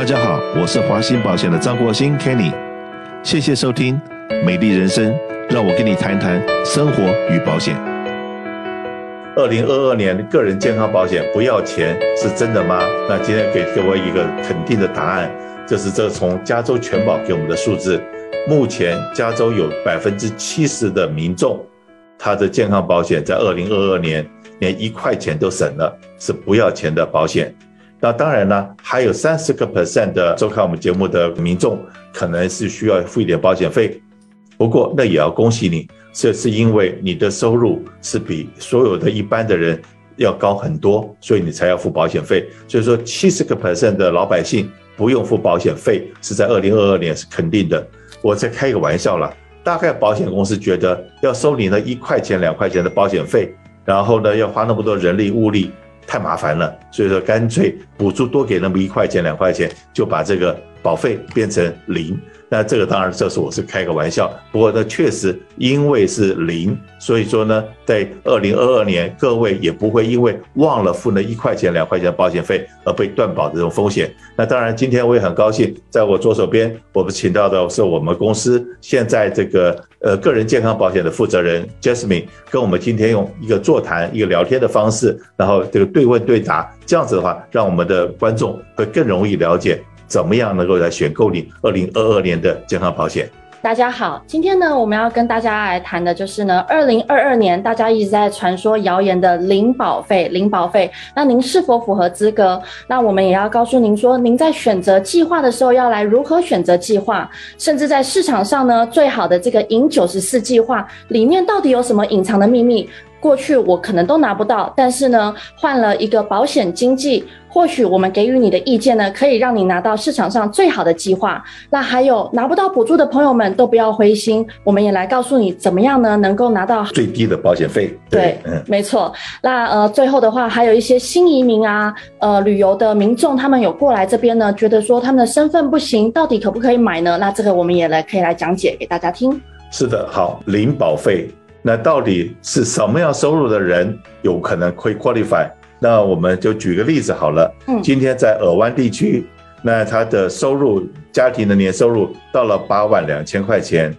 大家好，我是华兴保险的张国兴 Kenny，谢谢收听《美丽人生》，让我跟你谈谈生活与保险。二零二二年个人健康保险不要钱是真的吗？那今天给各位一个肯定的答案，就是这从加州全保给我们的数字，目前加州有百分之七十的民众，他的健康保险在二零二二年连一块钱都省了，是不要钱的保险。那当然呢，还有三十个 percent 的收看我们节目的民众，可能是需要付一点保险费。不过那也要恭喜你，这是因为你的收入是比所有的一般的人要高很多，所以你才要付保险费。所以说，七十个 percent 的老百姓不用付保险费，是在二零二二年是肯定的。我在开个玩笑了，大概保险公司觉得要收你那一块钱、两块钱的保险费，然后呢，要花那么多人力物力。太麻烦了，所以说干脆补助多给那么一块钱两块钱，就把这个保费变成零。那这个当然，这是我是开个玩笑。不过呢，确实因为是零，所以说呢，在二零二二年，各位也不会因为忘了付那一块钱、两块钱的保险费而被断保的这种风险。那当然，今天我也很高兴，在我左手边，我们请到的是我们公司现在这个呃个人健康保险的负责人 Jasmine，跟我们今天用一个座谈、一个聊天的方式，然后这个对问对答，这样子的话，让我们的观众会更容易了解。怎么样能够来选购你二零二二年的健康保险？大家好，今天呢，我们要跟大家来谈的就是呢，二零二二年大家一直在传说谣言的零保费，零保费，那您是否符合资格？那我们也要告诉您说，您在选择计划的时候要来如何选择计划，甚至在市场上呢，最好的这个赢九十四计划里面到底有什么隐藏的秘密？过去我可能都拿不到，但是呢，换了一个保险经纪，或许我们给予你的意见呢，可以让你拿到市场上最好的计划。那还有拿不到补助的朋友们都不要灰心，我们也来告诉你怎么样呢，能够拿到最低的保险费。对，对嗯，没错。那呃，最后的话，还有一些新移民啊，呃，旅游的民众，他们有过来这边呢，觉得说他们的身份不行，到底可不可以买呢？那这个我们也来可以来讲解给大家听。是的，好，零保费。那到底是什么样收入的人有可能会 qualify？那我们就举个例子好了。嗯，今天在尔湾地区，那他的收入，家庭的年收入到了八万两千块钱。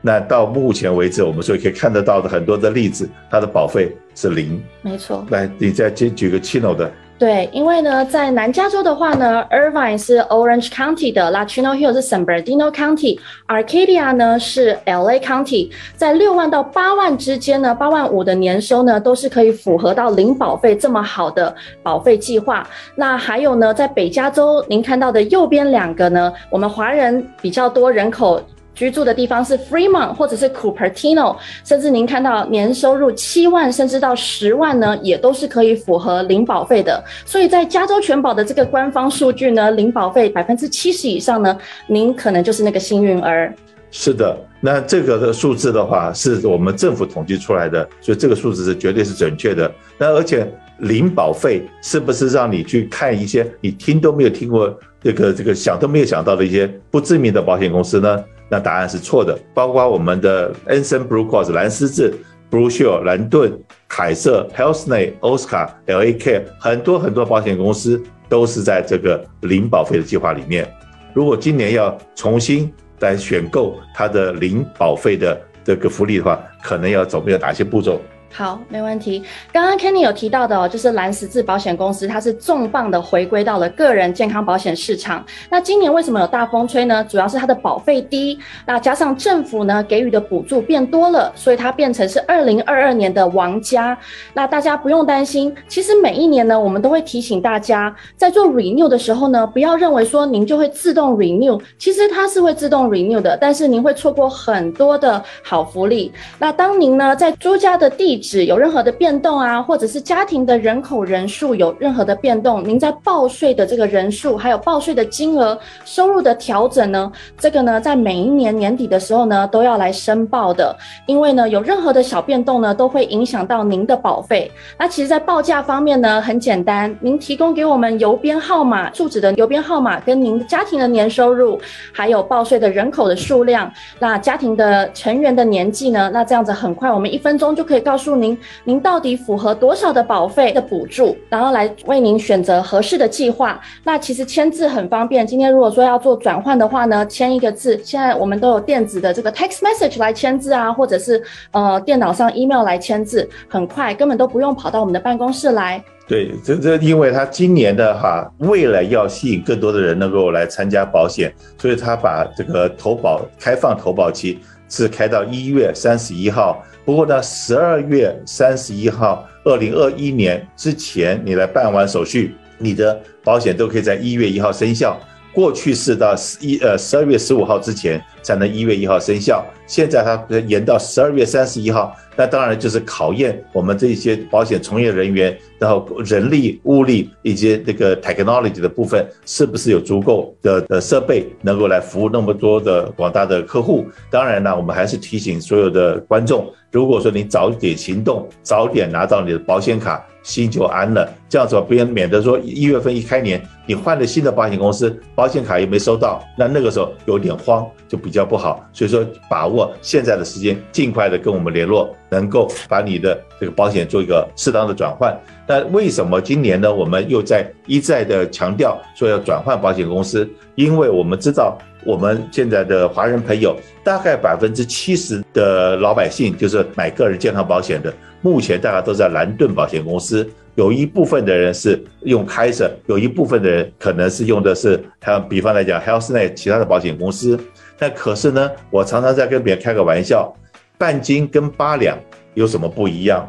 那到目前为止，我们所以可以看得到的很多的例子，它的保费是零。没错。来，你再举举个 Chino 的。对，因为呢，在南加州的话呢，Irvine 是 Orange County 的，Latino Hills 是 San Bernardino County，Arcadia 呢是 LA County，在六万到八万之间呢，八万五的年收呢，都是可以符合到零保费这么好的保费计划。那还有呢，在北加州，您看到的右边两个呢，我们华人比较多人口。居住的地方是 Fremont 或者是 Cupertino，甚至您看到年收入七万甚至到十万呢，也都是可以符合零保费的。所以在加州全保的这个官方数据呢，零保费百分之七十以上呢，您可能就是那个幸运儿。是的，那这个的数字的话，是我们政府统计出来的，所以这个数字是绝对是准确的。那而且零保费是不是让你去看一些你听都没有听过这个这个想都没有想到的一些不知名的保险公司呢？那答案是错的，包括我们的安森 Blue Cross 蓝十字、Blue Shield 蓝盾、凯瑟、Health-Net、Oscar、LA Care，很多很多保险公司都是在这个零保费的计划里面。如果今年要重新来选购它的零保费的这个福利的话，可能要走没有哪些步骤？好，没问题。刚刚 Kenny 有提到的哦，就是蓝十字保险公司，它是重磅的回归到了个人健康保险市场。那今年为什么有大风吹呢？主要是它的保费低，那加上政府呢给予的补助变多了，所以它变成是二零二二年的王家。那大家不用担心，其实每一年呢，我们都会提醒大家，在做 renew 的时候呢，不要认为说您就会自动 renew，其实它是会自动 renew 的，但是您会错过很多的好福利。那当您呢在租家的地址有任何的变动啊，或者是家庭的人口人数有任何的变动，您在报税的这个人数，还有报税的金额、收入的调整呢，这个呢，在每一年年底的时候呢，都要来申报的。因为呢，有任何的小变动呢，都会影响到您的保费。那其实，在报价方面呢，很简单，您提供给我们邮编号码、住址的邮编号码，跟您家庭的年收入，还有报税的人口的数量，那家庭的成员的年纪呢，那这样子很快，我们一分钟就可以告诉。您，您到底符合多少的保费的补助，然后来为您选择合适的计划。那其实签字很方便，今天如果说要做转换的话呢，签一个字，现在我们都有电子的这个 text message 来签字啊，或者是呃电脑上 email 来签字，很快，根本都不用跑到我们的办公室来。对，这这，因为他今年的哈，为了要吸引更多的人能够来参加保险，所以他把这个投保开放投保期是开到一月三十一号。不过呢，十二月三十一号，二零二一年之前，你来办完手续，你的保险都可以在一月一号生效。过去是到十一呃十二月十五号之前才能一月一号生效，现在它延到十二月三十一号。那当然就是考验我们这些保险从业人员，然后人力、物力以及这个 technology 的部分，是不是有足够的的设备能够来服务那么多的广大的客户？当然呢，我们还是提醒所有的观众，如果说你早点行动，早点拿到你的保险卡。心就安了，这样子别人免得说一月份一开年，你换了新的保险公司，保险卡也没收到，那那个时候有点慌，就比较不好。所以说，把握现在的时间，尽快的跟我们联络，能够把你的这个保险做一个适当的转换。那为什么今年呢？我们又在一再的强调说要转换保险公司，因为我们知道我们现在的华人朋友，大概百分之七十的老百姓就是买个人健康保险的。目前大家都在蓝盾保险公司，有一部分的人是用 Kaiser，有一部分的人可能是用的是，像比方来讲 Health Net 其他的保险公司。但可是呢，我常常在跟别人开个玩笑，半斤跟八两有什么不一样？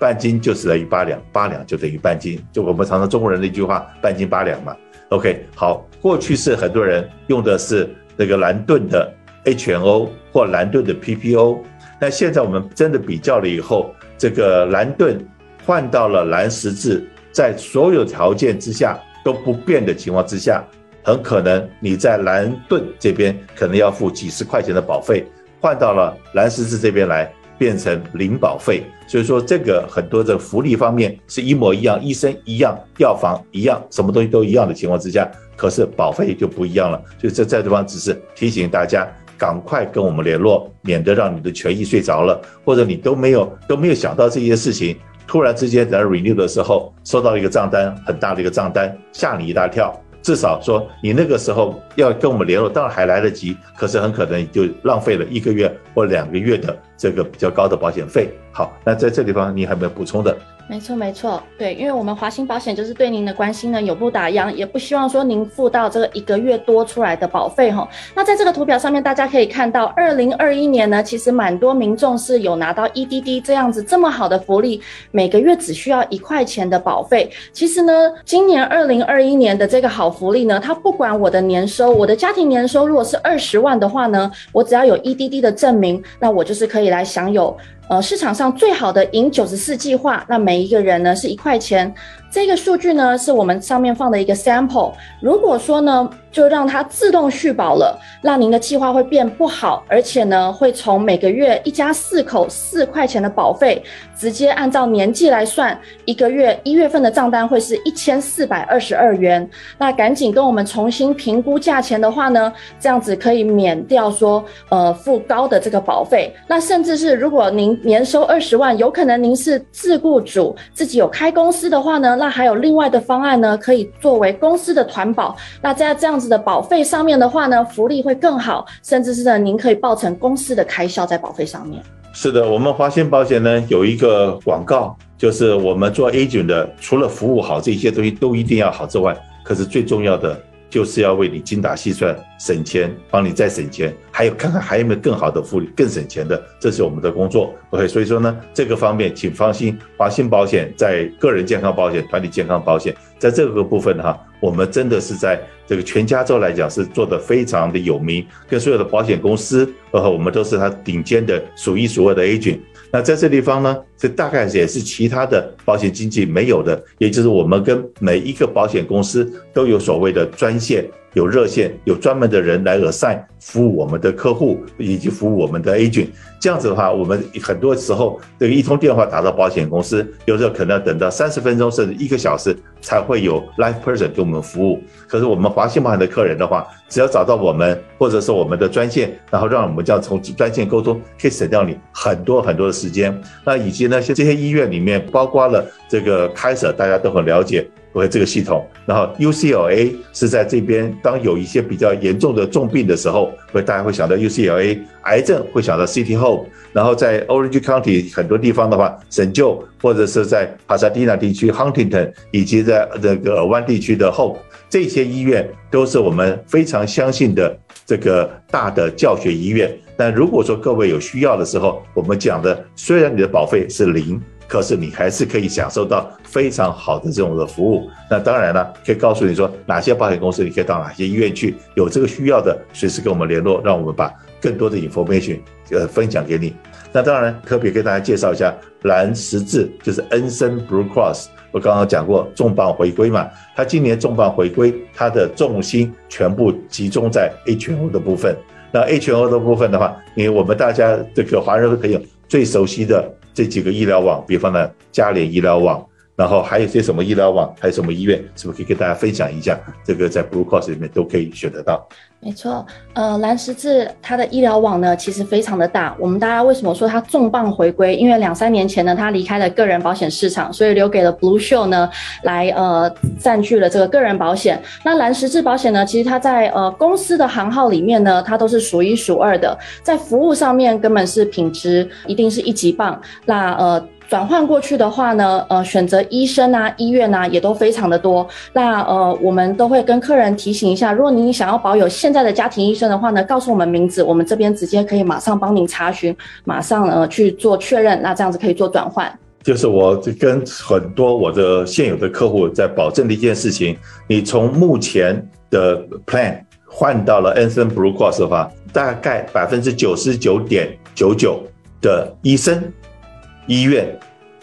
半斤就是等于八两，八两就等于半斤，就我们常常中国人的一句话，半斤八两嘛。OK，好，过去是很多人用的是那个蓝盾的 HMO 或蓝盾的 PPO，但现在我们真的比较了以后。这个蓝盾换到了蓝十字，在所有条件之下都不变的情况之下，很可能你在蓝盾这边可能要付几十块钱的保费，换到了蓝十字这边来变成零保费。所以说这个很多的福利方面是一模一样，医生一样，药房一样，什么东西都一样的情况之下，可是保费就不一样了。所以这在这方只是提醒大家。赶快跟我们联络，免得让你的权益睡着了，或者你都没有都没有想到这些事情，突然之间在 renew 的时候收到一个账单，很大的一个账单，吓你一大跳。至少说你那个时候要跟我们联络，当然还来得及，可是很可能就浪费了一个月或两个月的这个比较高的保险费。好，那在这地方你还没有补充的？没错，没错，对，因为我们华兴保险就是对您的关心呢，永不打烊，也不希望说您付到这个一个月多出来的保费哈。那在这个图表上面，大家可以看到，二零二一年呢，其实蛮多民众是有拿到 EDD 这样子这么好的福利，每个月只需要一块钱的保费。其实呢，今年二零二一年的这个好福利呢，它不管我的年收，我的家庭年收如果是二十万的话呢，我只要有 EDD 的证明，那我就是可以以来享有。呃，市场上最好的赢九十四计划，那每一个人呢是一块钱。这个数据呢是我们上面放的一个 sample。如果说呢，就让它自动续保了，让您的计划会变不好，而且呢会从每个月一家四口四块钱的保费，直接按照年纪来算，一个月一月份的账单会是一千四百二十二元。那赶紧跟我们重新评估价钱的话呢，这样子可以免掉说呃付高的这个保费。那甚至是如果您年收二十万，有可能您是自雇主，自己有开公司的话呢，那还有另外的方案呢，可以作为公司的团保。那在这样子的保费上面的话呢，福利会更好，甚至是呢，您可以报成公司的开销在保费上面。是的，我们华鑫保险呢有一个广告，就是我们做 agent 的，除了服务好这些东西都一定要好之外，可是最重要的。就是要为你精打细算，省钱，帮你再省钱，还有看看还有没有更好的福利，更省钱的，这是我们的工作。OK，所以说呢，这个方面请放心，华兴保险在个人健康保险、团体健康保险，在这个部分哈，我们真的是在这个全加州来讲是做得非常的有名，跟所有的保险公司，呃，我们都是它顶尖的数一数二的 agent。那在这地方呢，这大概也是其他的保险经纪没有的，也就是我们跟每一个保险公司都有所谓的专线。有热线，有专门的人来 assign 服务我们的客户以及服务我们的 agent。这样子的话，我们很多时候这个一通电话打到保险公司，有时候可能要等到三十分钟甚至一个小时才会有 live person 给我们服务。可是我们华兴保险的客人的话，只要找到我们或者是我们的专线，然后让我们这样从专线沟通，可以省掉你很多很多的时间。那以及及呢，像这些医院里面包括了这个 Kaiser，大家都很了解。为这个系统，然后 UCLA 是在这边，当有一些比较严重的重病的时候，会大家会想到 UCLA，癌症会想到 City Hope，然后在 Orange County 很多地方的话，神救，或者是在帕萨蒂纳地区 Huntington，以及在这个尔湾地区的 Hope，这些医院都是我们非常相信的这个大的教学医院。但如果说各位有需要的时候，我们讲的虽然你的保费是零。可是你还是可以享受到非常好的这种的服务。那当然了，可以告诉你说哪些保险公司，你可以到哪些医院去。有这个需要的，随时跟我们联络，让我们把更多的 information 呃分享给你。那当然，特别跟大家介绍一下蓝十字，就是 Anthem Blue Cross。我刚刚讲过重磅回归嘛，它今年重磅回归，它的重心全部集中在 HMO 的部分。那 HMO 的部分的话，因为我们大家这个华人朋友最熟悉的。这几个医疗网，比方呢，嘉联医疗网，然后还有些什么医疗网，还有什么医院，是不是可以跟大家分享一下？这个在 Blue Cross 里面都可以选得到。没错，呃，蓝十字它的医疗网呢，其实非常的大。我们大家为什么说它重磅回归？因为两三年前呢，它离开了个人保险市场，所以留给了 Blue Shield 呢，来呃占据了这个个人保险。那蓝十字保险呢，其实它在呃公司的行号里面呢，它都是数一数二的，在服务上面根本是品质一定是一级棒。那呃。转换过去的话呢，呃，选择医生啊、医院啊，也都非常的多。那呃，我们都会跟客人提醒一下，如果您想要保有现在的家庭医生的话呢，告诉我们名字，我们这边直接可以马上帮您查询，马上呃去做确认。那这样子可以做转换。就是我跟很多我的现有的客户在保证的一件事情，你从目前的 plan 换到了 Anthem Blue Cross 的话，大概百分之九十九点九九的医生。医院、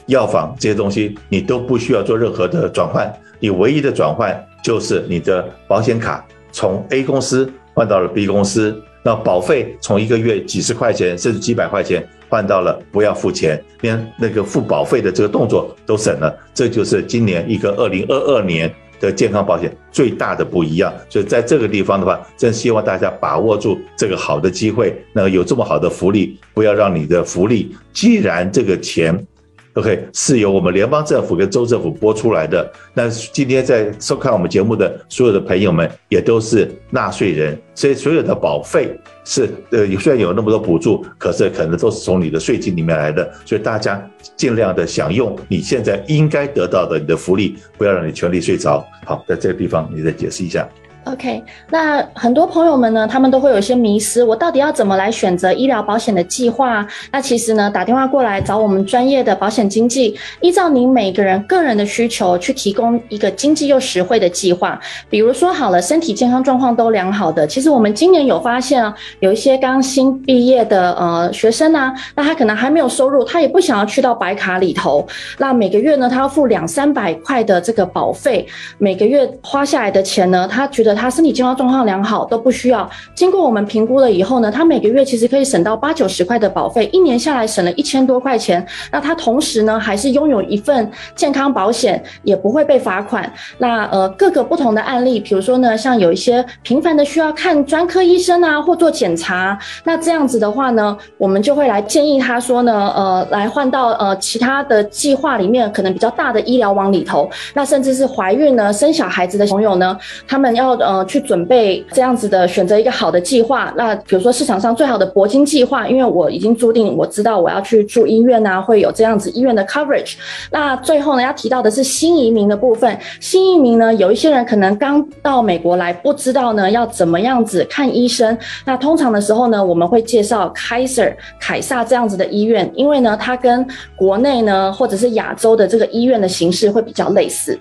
药房这些东西，你都不需要做任何的转换，你唯一的转换就是你的保险卡从 A 公司换到了 B 公司，那保费从一个月几十块钱甚至几百块钱换到了不要付钱，连那个付保费的这个动作都省了，这就是今年一个二零二二年的健康保险最大的不一样，所以在这个地方的话，真希望大家把握住这个好的机会，那有这么好的福利，不要让你的福利，既然这个钱。OK，是由我们联邦政府跟州政府拨出来的。那今天在收看我们节目的所有的朋友们，也都是纳税人，所以所有的保费是呃，虽然有那么多补助，可是可能都是从你的税金里面来的。所以大家尽量的享用你现在应该得到的你的福利，不要让你全力睡着。好，在这个地方你再解释一下。OK，那很多朋友们呢，他们都会有一些迷思，我到底要怎么来选择医疗保险的计划？那其实呢，打电话过来找我们专业的保险经纪，依照您每个人个人的需求去提供一个经济又实惠的计划。比如说好了，身体健康状况都良好的，其实我们今年有发现啊，有一些刚新毕业的呃学生啊，那他可能还没有收入，他也不想要去到白卡里头，那每个月呢，他要付两三百块的这个保费，每个月花下来的钱呢，他觉得。他身体健康状况良好，都不需要经过我们评估了以后呢，他每个月其实可以省到八九十块的保费，一年下来省了一千多块钱。那他同时呢，还是拥有一份健康保险，也不会被罚款。那呃，各个不同的案例，比如说呢，像有一些频繁的需要看专科医生啊，或做检查，那这样子的话呢，我们就会来建议他说呢，呃，来换到呃其他的计划里面，可能比较大的医疗网里头。那甚至是怀孕呢，生小孩子的朋友呢，他们要。呃，去准备这样子的选择一个好的计划。那比如说市场上最好的铂金计划，因为我已经注定我知道我要去住医院啊，会有这样子医院的 coverage。那最后呢，要提到的是新移民的部分。新移民呢，有一些人可能刚到美国来，不知道呢要怎么样子看医生。那通常的时候呢，我们会介绍 Kaiser 凯撒这样子的医院，因为呢，它跟国内呢或者是亚洲的这个医院的形式会比较类似。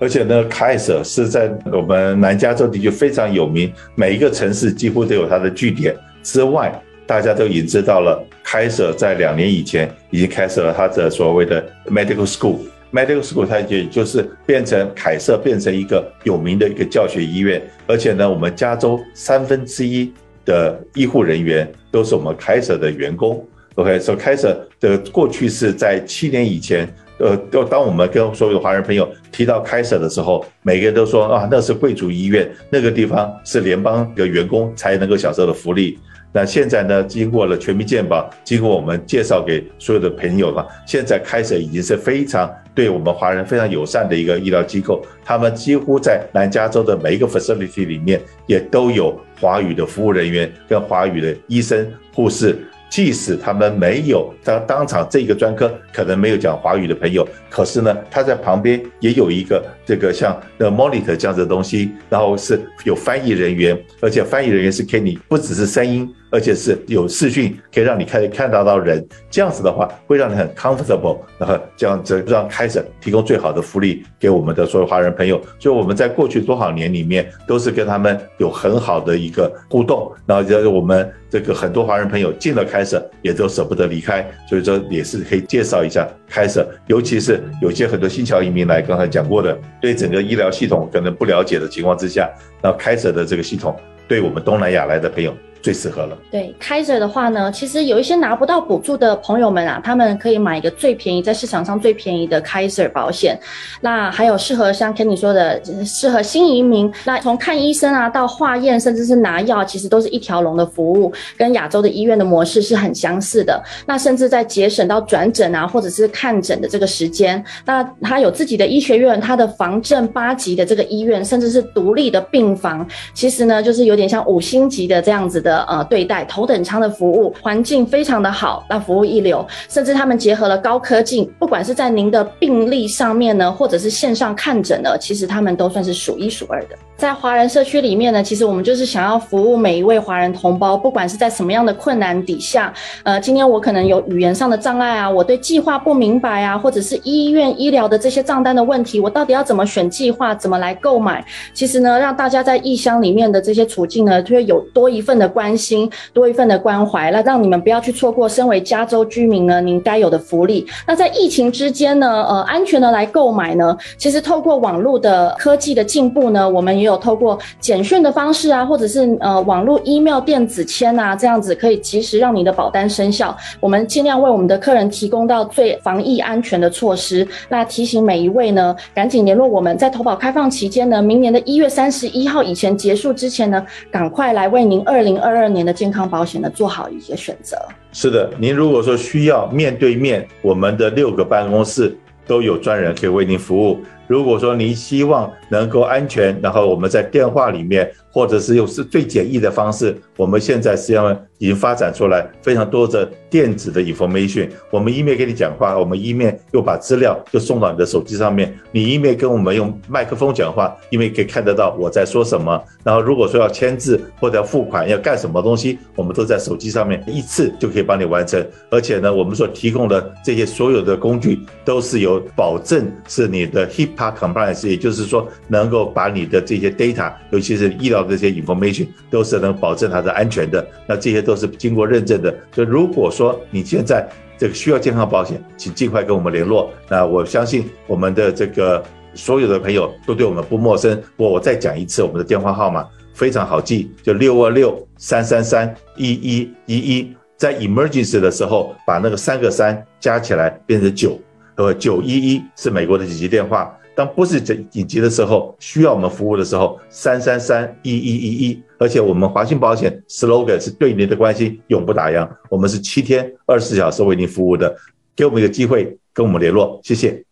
而且呢凯瑟是在我们南加州地区非常有名，每一个城市几乎都有它的据点。之外，大家都已经知道了凯瑟在两年以前已经开设了它的所谓的 medical school。medical school 它也就是变成凯瑟变成一个有名的一个教学医院。而且呢，我们加州三分之一的医护人员都是我们凯瑟的员工。OK，所以 Kaiser 的过去是在七年以前。呃，就当我们跟所有的华人朋友提到开设的时候，每个人都说啊，那是贵族医院，那个地方是联邦的员工才能够享受的福利。那现在呢，经过了全民健保，经过我们介绍给所有的朋友吧，现在开设已经是非常对我们华人非常友善的一个医疗机构。他们几乎在南加州的每一个 facility 里面，也都有华语的服务人员跟华语的医生护士。即使他们没有当当场这个专科可能没有讲华语的朋友，可是呢，他在旁边也有一个这个像那 monitor 这样的东西，然后是有翻译人员，而且翻译人员是 Kenny，不只是声音。而且是有视讯，可以让你看看到到人，这样子的话会让你很 comfortable，然后这样子让 Kaiser 提供最好的福利给我们的所有华人朋友。所以我们在过去多少年里面都是跟他们有很好的一个互动，然后就是我们这个很多华人朋友进了 Kaiser 也都舍不得离开，所以说也是可以介绍一下开始尤其是有些很多新侨移民来，刚才讲过的，对整个医疗系统可能不了解的情况之下，那开始的这个系统对我们东南亚来的朋友。最适合了。对，Kaiser 的话呢，其实有一些拿不到补助的朋友们啊，他们可以买一个最便宜，在市场上最便宜的 Kaiser 保险。那还有适合像 Kenny 说的，适合新移民。那从看医生啊，到化验，甚至是拿药，其实都是一条龙的服务，跟亚洲的医院的模式是很相似的。那甚至在节省到转诊啊，或者是看诊的这个时间。那他有自己的医学院，他的防震八级的这个医院，甚至是独立的病房，其实呢，就是有点像五星级的这样子的。的呃对待头等舱的服务，环境非常的好，那服务一流，甚至他们结合了高科技，不管是在您的病历上面呢，或者是线上看诊呢，其实他们都算是数一数二的。在华人社区里面呢，其实我们就是想要服务每一位华人同胞，不管是在什么样的困难底下，呃，今天我可能有语言上的障碍啊，我对计划不明白啊，或者是医院医疗的这些账单的问题，我到底要怎么选计划，怎么来购买？其实呢，让大家在异乡里面的这些处境呢，就会有多一份的关。心多一份的关怀，那让你们不要去错过身为加州居民呢，您该有的福利。那在疫情之间呢，呃，安全的来购买呢，其实透过网络的科技的进步呢，我们也有有透过简讯的方式啊，或者是呃网络 email 电子签啊，这样子可以及时让你的保单生效。我们尽量为我们的客人提供到最防疫安全的措施。那提醒每一位呢，赶紧联络我们，在投保开放期间呢，明年的一月三十一号以前结束之前呢，赶快来为您二零二。二二年的健康保险呢，做好一些选择。是的，您如果说需要面对面，我们的六个办公室都有专人可以为您服务。如果说您希望能够安全，然后我们在电话里面，或者是用是最简易的方式，我们现在实际上已经发展出来非常多的电子的 information。我们一面跟你讲话，我们一面又把资料就送到你的手机上面。你一面跟我们用麦克风讲话，因为可以看得到我在说什么。然后如果说要签字或者要付款要干什么东西，我们都在手机上面一次就可以帮你完成。而且呢，我们所提供的这些所有的工具都是有保证是你的 hip。它 compliance，也就是说，能够把你的这些 data，尤其是医疗这些 information，都是能保证它的安全的。那这些都是经过认证的。所以，如果说你现在这个需要健康保险，请尽快跟我们联络。那我相信我们的这个所有的朋友都对我们不陌生。我我再讲一次，我们的电话号码非常好记，就六二六三三三一一一一。在 emergency 的时候，把那个三个三加起来变成九，呃，九一一是美国的紧急电话。当不是紧紧急的时候，需要我们服务的时候，三三三一一一一，而且我们华信保险 slogan 是对您的关心永不打烊，我们是七天二十四小时为您服务的，给我们一个机会跟我们联络，谢谢。